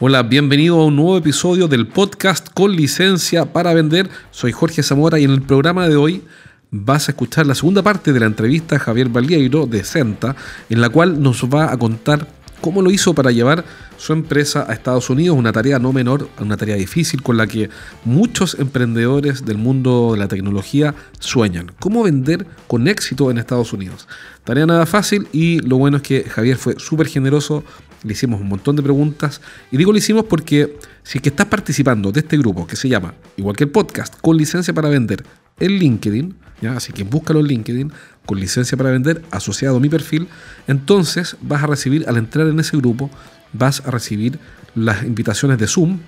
Hola, bienvenido a un nuevo episodio del podcast con licencia para vender. Soy Jorge Zamora y en el programa de hoy vas a escuchar la segunda parte de la entrevista a Javier Valieiro de Senta, en la cual nos va a contar cómo lo hizo para llevar su empresa a Estados Unidos, una tarea no menor, una tarea difícil con la que muchos emprendedores del mundo de la tecnología sueñan. ¿Cómo vender con éxito en Estados Unidos? Tarea nada fácil y lo bueno es que Javier fue súper generoso, le hicimos un montón de preguntas y digo lo hicimos porque si es que estás participando de este grupo que se llama, igual que el podcast, con licencia para vender en LinkedIn, ¿ya? así que búscalo en LinkedIn, con licencia para vender asociado a mi perfil, entonces vas a recibir, al entrar en ese grupo, vas a recibir las invitaciones de Zoom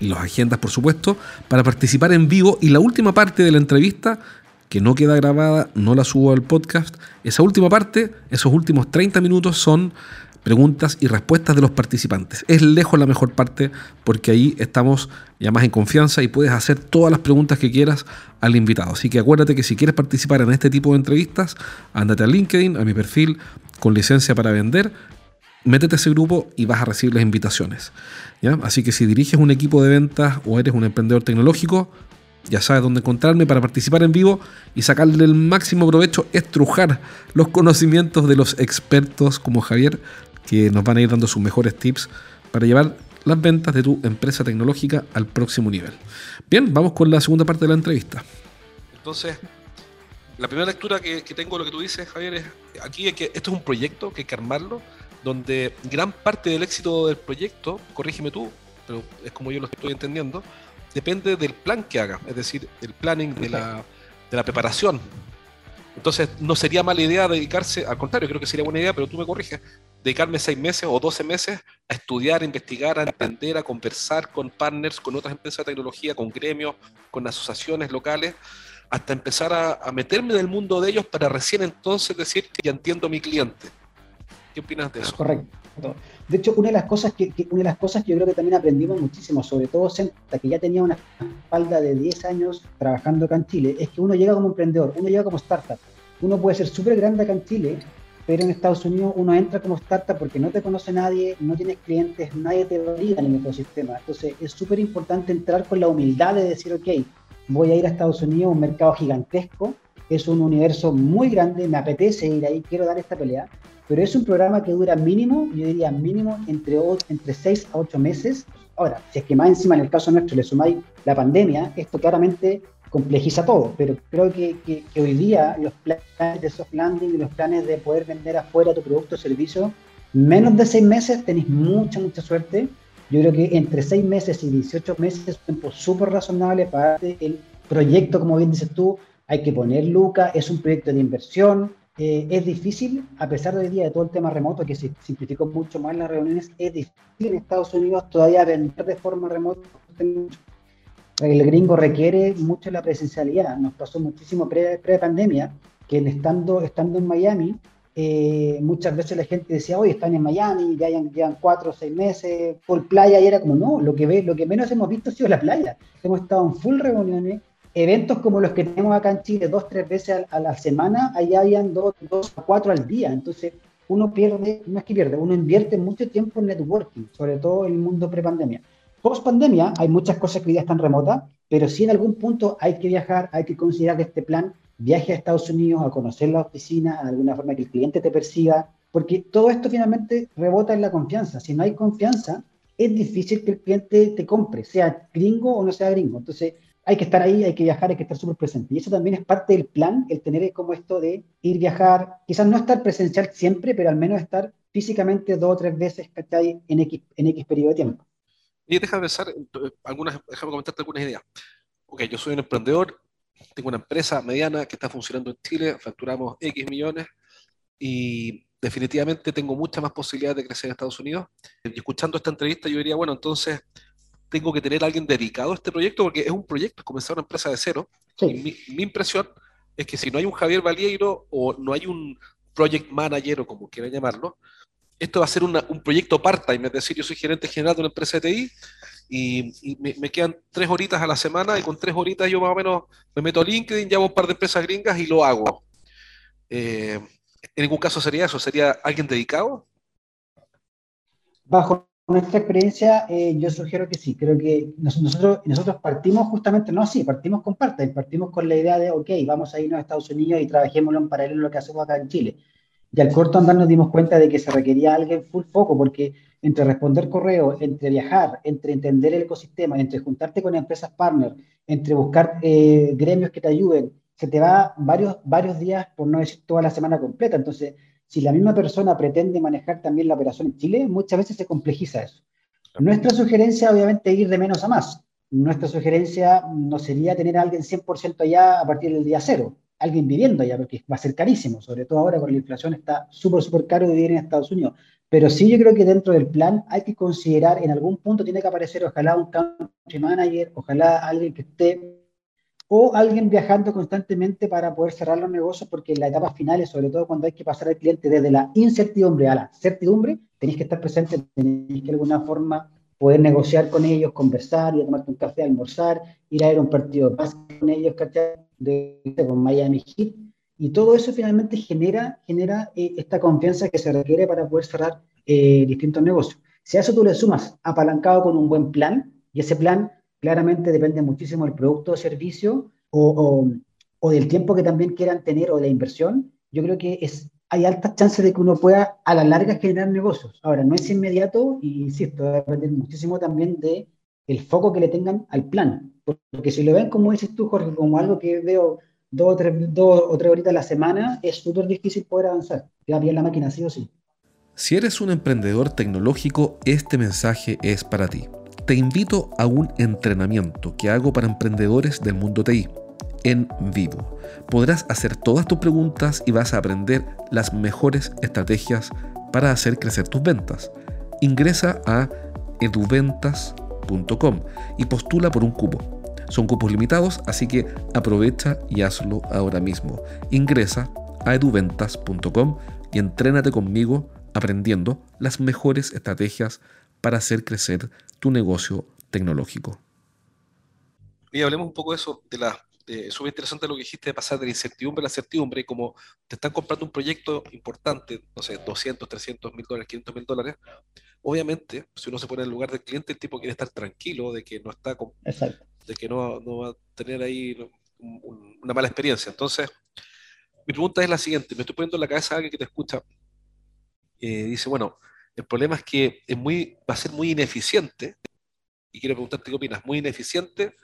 y las agendas, por supuesto, para participar en vivo y la última parte de la entrevista que no queda grabada, no la subo al podcast. Esa última parte, esos últimos 30 minutos son preguntas y respuestas de los participantes. Es lejos la mejor parte porque ahí estamos ya más en confianza y puedes hacer todas las preguntas que quieras al invitado. Así que acuérdate que si quieres participar en este tipo de entrevistas, ándate a LinkedIn, a mi perfil con licencia para vender, métete a ese grupo y vas a recibir las invitaciones. ¿ya? Así que si diriges un equipo de ventas o eres un emprendedor tecnológico, ya sabes dónde encontrarme para participar en vivo y sacarle el máximo provecho, estrujar los conocimientos de los expertos como Javier que nos van a ir dando sus mejores tips para llevar las ventas de tu empresa tecnológica al próximo nivel. Bien, vamos con la segunda parte de la entrevista. Entonces, la primera lectura que, tengo de lo que tú dices, Javier, es aquí que esto es un proyecto que hay que armarlo, donde gran parte del éxito del proyecto, corrígeme tú, pero es como yo lo estoy entendiendo, depende del plan que haga, es decir, el planning de la, de la preparación. Entonces, no sería mala idea dedicarse, al contrario, creo que sería buena idea, pero tú me corriges, dedicarme seis meses o doce meses a estudiar, a investigar, a entender, a conversar con partners, con otras empresas de tecnología, con gremios, con asociaciones locales, hasta empezar a, meterme en el mundo de ellos para recién entonces decir que ya entiendo a mi cliente. ¿Qué opinas de eso? Correcto. De hecho, una de las cosas que, una de las cosas que yo creo que también aprendimos muchísimo, sobre todo Senta, que ya tenía una espalda de 10 años trabajando acá en Chile, es que uno llega como emprendedor, uno llega como startup. Uno puede ser súper grande acá en Chile, pero en Estados Unidos uno entra como startup porque no te conoce nadie, no tienes clientes, nadie te valida en el ecosistema. Entonces es súper importante entrar con la humildad de decir, ok, voy a ir a Estados Unidos, un mercado gigantesco, es un universo muy grande, me apetece ir ahí, quiero dar esta pelea, pero es un programa que dura mínimo, yo diría mínimo entre, entre 6 a 8 meses. Ahora, si es que más encima en el caso nuestro le sumáis la pandemia, esto claramente complejiza todo, pero creo que, hoy día los planes de soft landing y los planes de poder vender afuera tu producto o servicio, menos de seis meses tenéis mucha, mucha suerte. Yo creo que entre seis meses y 18 meses es un tiempo súper razonable para el proyecto, como bien dices tú, hay que poner Luca, es un proyecto de inversión, eh, es difícil, a pesar de hoy día de todo el tema remoto, que se simplificó mucho más las reuniones, es difícil en Estados Unidos todavía vender de forma remota el gringo requiere mucho la presencialidad. Nos pasó muchísimo pre-pandemia, que estando, estando en Miami, eh, muchas veces la gente decía, hoy están en Miami, ya llevan cuatro o seis meses, por playa, y era como, no, lo que, ve, lo que menos hemos visto ha sido la playa. Hemos estado en full reuniones, eventos como los que tenemos acá en Chile, dos, tres veces a, la semana, allá habían dos, dos a cuatro al día. Entonces, uno pierde, no es que pierde, uno invierte mucho tiempo en networking, sobre todo en el mundo pre-pandemia. Post pandemia hay muchas cosas que día están remotas, pero si en algún punto hay que viajar, hay que considerar este plan viaje a Estados Unidos a conocer la oficina, de alguna forma que el cliente te persiga, porque todo esto finalmente rebota en la confianza. Si no hay confianza, es difícil que el cliente te compre, sea gringo o no sea gringo. Entonces, hay que estar ahí, hay que viajar, hay que estar súper presente. Y eso también es parte del plan, el tener como esto de ir, viajar, quizás no estar presencial siempre, pero al menos estar físicamente dos o tres veces en X, en X periodo de tiempo. Y déjame pensar, algunas, déjame comentarte algunas ideas. Ok, yo soy un emprendedor, tengo una empresa mediana que está funcionando en Chile, facturamos X millones y definitivamente tengo muchas más posibilidades de crecer en Estados Unidos. Y escuchando esta entrevista yo diría, bueno, entonces tengo que tener a alguien dedicado a este proyecto porque es un proyecto, es comenzar una empresa de cero. mi, impresión es que si no hay un Javier Valieiro o no hay un project manager o como quieran llamarlo, esto va a ser un proyecto part-time, es decir, yo soy gerente general de una empresa de TI y, me, quedan tres horitas a la semana y con tres horitas yo más o menos me meto a LinkedIn, llamo un par de empresas gringas y lo hago. Eh, ¿En ningún caso sería eso? ¿Sería alguien dedicado? Bajo nuestra experiencia, eh, yo sugiero que sí. Creo que nosotros, nosotros partimos justamente, no así, partimos con parte, partimos con la idea de, ok, vamos a irnos a Estados Unidos y trabajémoslo en paralelo a lo que hacemos acá en Chile. Y al corto andar nos dimos cuenta de que se requería alguien full foco, porque entre responder correos, entre viajar, entre entender el ecosistema, entre juntarte con empresas partner, entre buscar eh, gremios que te ayuden, se te va varios, varios días, por no decir toda la semana completa. Entonces, si la misma persona pretende manejar también la operación en Chile, muchas veces se complejiza eso. Nuestra sugerencia, obviamente, es ir de menos a más. Nuestra sugerencia no sería tener a alguien 100% allá a partir del día cero, alguien viviendo allá, porque va a ser carísimo, sobre todo ahora con la inflación está súper, súper caro vivir en Estados Unidos. Pero sí yo creo que dentro del plan hay que considerar, en algún punto tiene que aparecer ojalá un country manager, ojalá alguien que esté o alguien viajando constantemente para poder cerrar los negocios, porque en las etapas finales, sobre todo cuando hay que pasar al cliente desde la incertidumbre a la certidumbre, tenéis que estar presente, tenéis que de alguna forma poder negociar con ellos, conversar, ir a tomarte un café, almorzar, ir a ver un partido de con ellos, De, con Miami Heat. Y todo eso finalmente genera, genera eh, esta confianza que se requiere para poder cerrar eh, distintos negocios. Si a eso tú le sumas apalancado con un buen plan, y ese plan claramente depende muchísimo del producto o servicio o, o, del tiempo que también quieran tener o de la inversión. Yo creo que es, hay altas chances de que uno pueda a la larga generar negocios. Ahora, no es inmediato y insisto, va a depender muchísimo también de el foco que le tengan al plan. Porque si lo ven, como dices tú, Jorge, como algo que veo dos o tres, dos o tres horitas a la semana, es súper difícil poder avanzar. Ya bien la máquina, sí o sí. Si eres un emprendedor tecnológico, este mensaje es para ti te invito a un entrenamiento que hago para emprendedores del mundo TI en vivo. Podrás hacer todas tus preguntas y vas a aprender las mejores estrategias para hacer crecer tus ventas. Ingresa a eduventas.com y postula por un cupo. Son cupos limitados, así que aprovecha y hazlo ahora mismo. Ingresa a eduventas.com y entrénate conmigo aprendiendo las mejores estrategias para hacer crecer tu negocio tecnológico. Y hablemos un poco de eso, de la, es súper interesante lo que dijiste de pasar de la incertidumbre a la certidumbre, y como te están comprando un proyecto importante, no sé, 200, 300 mil dólares, 500 mil dólares, obviamente, si uno se pone en el lugar del cliente, el tipo quiere estar tranquilo de que no está con, de que no, no, va a tener ahí una mala experiencia. Entonces, mi pregunta es la siguiente, me estoy poniendo en la cabeza a alguien que te escucha, eh, dice, bueno, el problema es que es muy, va a ser muy ineficiente, y quiero preguntarte qué opinas, muy ineficiente,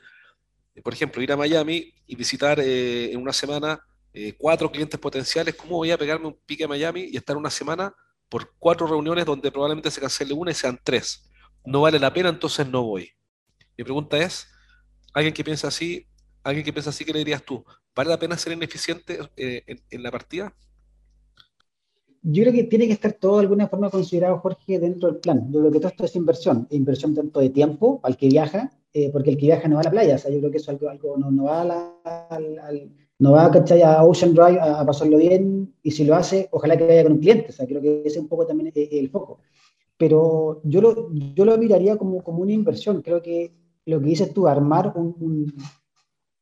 eh, por ejemplo, ir a Miami y visitar eh, en una semana eh, cuatro clientes potenciales, ¿cómo voy a pegarme un pique a Miami y estar una semana por cuatro reuniones donde probablemente se cancele una y sean tres? No vale la pena, entonces no voy. Mi pregunta es, alguien que piensa así, alguien que piensa así, ¿qué le dirías tú? ¿Vale la pena ser ineficiente en la partida? yo creo que tiene que estar todo de alguna forma considerado, Jorge, dentro del plan. Yo creo que todo esto es inversión, inversión tanto de tiempo al que viaja, eh, porque el que viaja no va a la playa, o sea, yo creo que eso algo, no, no, va la, al, no va a, Ocean Drive a, pasarlo bien, y si lo hace, ojalá que vaya con un cliente, o sea, creo que ese es un poco también el, el foco. Pero yo lo, yo lo miraría como, como una inversión, creo que lo que dices tú, armar un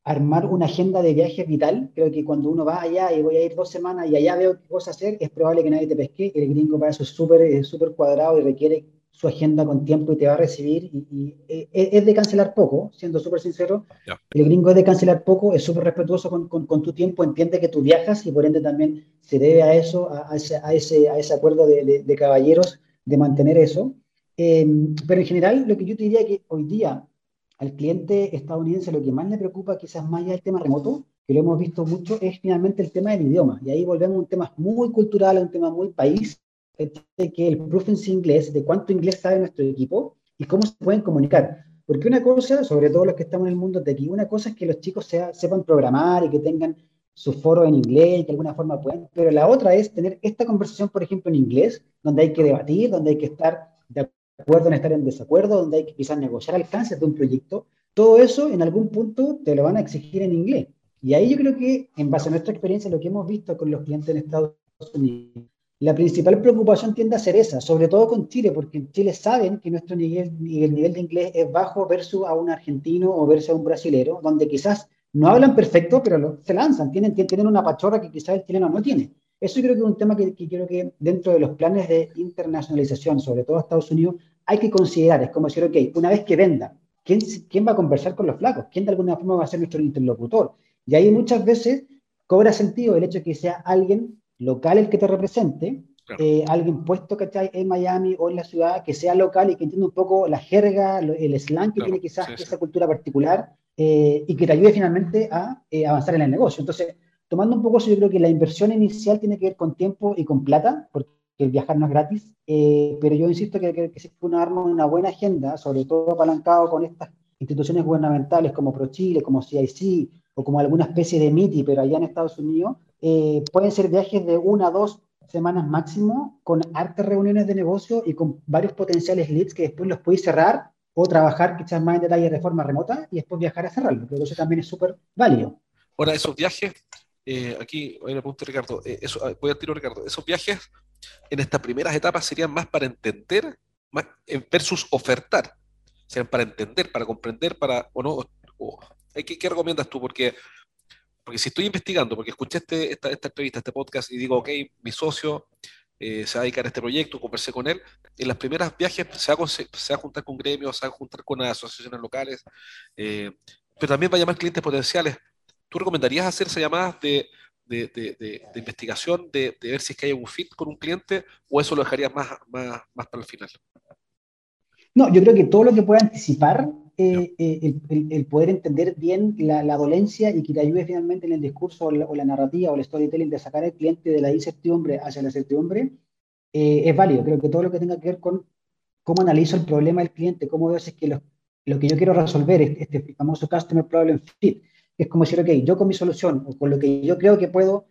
armar una agenda de viaje vital. Creo que cuando uno va allá y voy a ir dos semanas y allá veo qué cosa hacer, es probable que nadie te pesque. El gringo para eso es súper cuadrado y requiere su agenda con tiempo y te va a recibir. Y, e, e, es de cancelar poco, siendo súper sincero. El gringo es de cancelar poco, es súper respetuoso con, con, tu tiempo, entiende que tú viajas y por ende también se debe a eso, a, ese, a, ese, a ese, acuerdo de, de, caballeros de mantener eso. Em, pero en general, lo que yo te diría que hoy día al cliente estadounidense lo que más le preocupa, quizás más allá del tema remoto, que lo hemos visto mucho, es finalmente el tema del idioma. Y ahí volvemos a un tema muy cultural, a un tema muy país, que el proficiency inglés, de cuánto inglés sabe nuestro equipo y cómo se pueden comunicar. Porque una cosa, sobre todo los que estamos en el mundo de aquí, una cosa es que los chicos sepan programar y que tengan su foro en inglés y que de alguna forma puedan, pero la otra es tener esta conversación, por ejemplo, en inglés, donde hay que debatir, donde hay que estar de acuerdo en estar en desacuerdo, donde hay que quizás negociar alcances de un proyecto, todo eso en algún punto te lo van a exigir en inglés. Y ahí yo creo que, en base a nuestra experiencia, lo que hemos visto con los clientes en Estados Unidos, la principal preocupación tiende a ser esa, sobre todo con Chile, porque en Chile saben que nuestro nivel, el nivel de inglés es bajo versus a un argentino o versus a un brasilero, donde quizás no hablan perfecto, pero se lanzan, tienen, tienen una pachorra que quizás el chileno no tiene. Eso creo que es un tema que, que, creo que dentro de los planes de internacionalización, sobre todo Estados Unidos, hay que considerar. Es como decir, ok, una vez que venda, ¿quién, ¿quién va a conversar con los flacos? ¿Quién de alguna forma va a ser nuestro interlocutor? Y ahí muchas veces cobra sentido el hecho de que sea alguien local el que te represente, eh, alguien puesto ¿cachai? en Miami o en la ciudad, que sea local y que entienda un poco la jerga, el slang que tiene quizás esa cultura particular eh, y que te ayude finalmente a eh, avanzar en el negocio. Entonces, tomando un poco eso, yo creo que la inversión inicial tiene que ver con tiempo y con plata, porque el viajar no es gratis, pero yo insisto que, que, que uno arma una buena agenda, sobre todo apalancado con estas instituciones gubernamentales como ProChile, como CIC, o como alguna especie de MITI, pero allá en Estados Unidos, eh, pueden ser viajes de una a dos semanas máximo, con hartas reuniones de negocio y con varios potenciales leads que después los podéis cerrar o trabajar quizás más en detalle de forma remota y después viajar a cerrarlo. Pero eso también es súper válido. Ahora, esos viajes, eh, aquí voy a preguntar Ricardo, eh, eso, ah, voy a tiro Ricardo, esos viajes en estas primeras etapas serían más para entender más, versus ofertar. Serían para entender, para comprender, para, o no, o, ¿Qué, ¿Qué, recomiendas tú? Porque, porque si estoy investigando, porque escuché este, esta, entrevista, este podcast, y digo, ok, mi socio eh, se va a dedicar a este proyecto, conversé con él, en las primeras viajes se va, a, juntar con gremios, se va a juntar con asociaciones locales, eh, pero también va a llamar clientes potenciales. ¿Tú recomendarías hacerse llamadas de, investigación, de, ver si es que hay un fit con un cliente, o eso lo dejarías más, más para el final? No, yo creo que todo lo que pueda anticipar eh, eh, el, poder entender bien la, dolencia y que te ayude finalmente en el discurso o la, narrativa o el storytelling de sacar al cliente de la incertidumbre hacia la certidumbre, eh, es válido. Creo que todo lo que tenga que ver con cómo analizo el problema del cliente, cómo veo si es que lo, lo, que yo quiero resolver, este, este famoso Customer Problem Fit, es como decir, ok, yo con mi solución o con lo que yo creo que puedo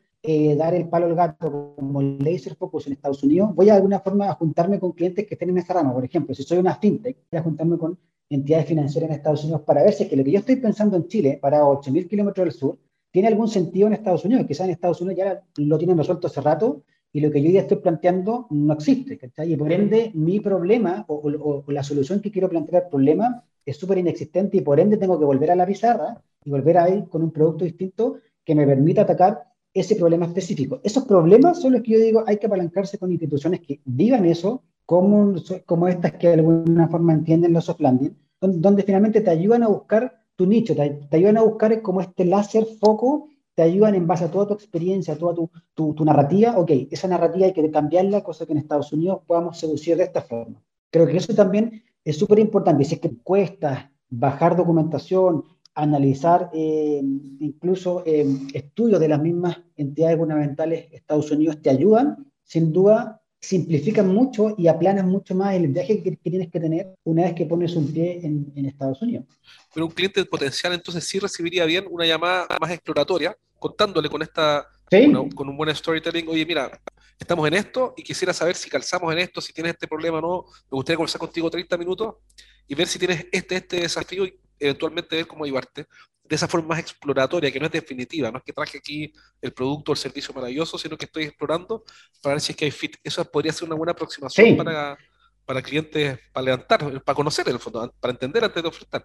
dar el palo al gato como laser focus en Estados Unidos, voy a de alguna forma a juntarme con clientes que estén en esa rama. Por ejemplo, si soy una fintech, voy a juntarme con entidades financieras en Estados Unidos para ver si es que lo que yo estoy pensando en Chile, para 8.000 kilómetros del sur, tiene algún sentido en Estados Unidos. Quizás en Estados Unidos ya lo tienen resuelto hace rato y lo que yo ya estoy planteando no existe. ¿cachai? Y por ende, mi problema o, o, la solución que quiero plantear al problema es súper inexistente y por ende tengo que volver a la pizarra y volver a ir con un producto distinto que me permita atacar ese problema específico. Esos problemas son los que yo digo, hay que apalancarse con instituciones que digan eso, como, como estas que de alguna forma entienden los soft landing, donde, finalmente te ayudan a buscar tu nicho, te, ayudan a buscar como este láser foco, te ayudan en base a toda tu experiencia, a toda tu, tu, tu, narrativa, ok, esa narrativa hay que cambiarla, cosa que en Estados Unidos podamos seducir de esta forma. Creo que eso también es súper importante, si es que cuesta bajar documentación, analizar eh, incluso eh, estudios de las mismas entidades gubernamentales Estados Unidos te ayudan, sin duda simplifican mucho y aplanan mucho más el viaje que, tienes que tener una vez que pones un pie en, en, Estados Unidos. Pero un cliente potencial entonces sí recibiría bien una llamada más exploratoria, contándole con esta con un buen storytelling, oye mira, estamos en esto y quisiera saber si calzamos en esto, si tienes este problema o no, me gustaría conversar contigo 30 minutos y ver si tienes este, este desafío y eventualmente ver cómo ayudarte de esa forma más exploratoria, que no es definitiva, no es que traje aquí el producto o el servicio maravilloso, sino que estoy explorando para ver si es que hay fit. Eso podría ser una buena aproximación para, para clientes, para levantar, para conocer en el fondo, para entender antes de ofertar.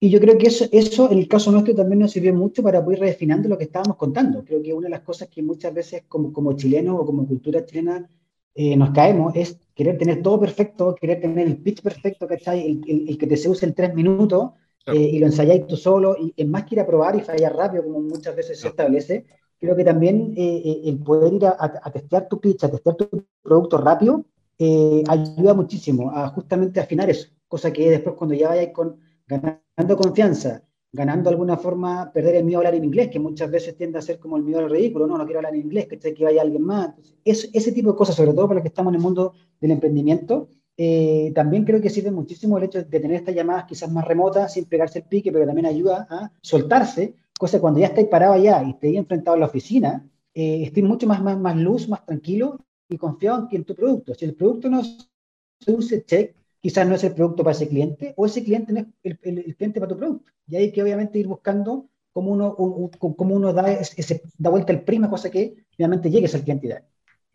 Y yo creo que eso, eso en el caso nuestro también nos sirvió mucho para poder refinando lo que estábamos contando. Creo que una de las cosas que muchas veces como, como chilenos o como cultura chilena eh, nos caemos es querer tener todo perfecto, querer tener el pitch perfecto, ¿cachai? El, el, el que te se use en tres minutos eh, y lo ensayáis tú solo, y es más que ir a probar y fallar rápido, como muchas veces se establece, creo que también eh, eh, el poder ir a, a, testear tu pitch, a testear tu producto rápido, ayuda muchísimo a justamente afinar eso, cosa que después cuando ya vayáis con, ganando confianza, ganando de alguna forma, perder el miedo a hablar en inglés, que muchas veces tiende a ser como el miedo al ridículo, no, no quiero hablar en inglés, que, que vaya alguien más. es, ese tipo de cosas, sobre todo para los que estamos en el mundo del emprendimiento, eh, también creo que sirve muchísimo el hecho de tener estas llamadas quizás más remotas, sin pegarse el pique, pero también ayuda a soltarse, cosa cuando ya estáis parado allá y estéis enfrentado a la oficina, eh, estéis mucho más, más, más luz, más tranquilo y confiado en, en tu producto. Si el producto no se use, check, quizás no es el producto para ese cliente o ese cliente no es el, cliente para tu producto. Y hay que obviamente ir buscando cómo uno, uno da, ese, da vuelta el prima, cosa que finalmente llegue al cliente ideal.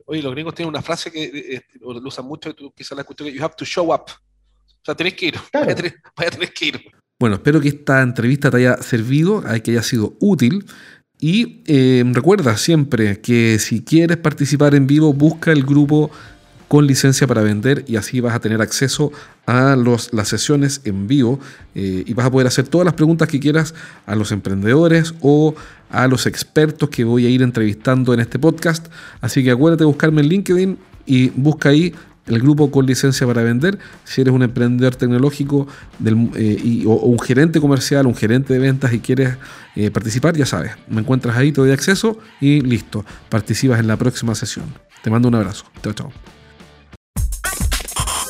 Oye, los gringos tienen una frase que eh, eh, lo usan mucho, tú quizás la escuché, que you have to show up. O sea, tenés que ir, vaya, a tener, que ir. Bueno, espero que esta entrevista te haya servido, que haya sido útil. Y eh, recuerda siempre que si quieres participar en vivo, busca el grupo con licencia para vender y así vas a tener acceso a las sesiones en vivo eh, y vas a poder hacer todas las preguntas que quieras a los emprendedores o a los expertos que voy a ir entrevistando en este podcast. Así que acuérdate de buscarme en LinkedIn y busca ahí el grupo con licencia para vender. Si eres un emprendedor tecnológico eh, o, un gerente comercial, un gerente de ventas y quieres eh, participar, ya sabes, me encuentras ahí, te doy acceso y listo, participas en la próxima sesión. Te mando un abrazo. Chao, chao.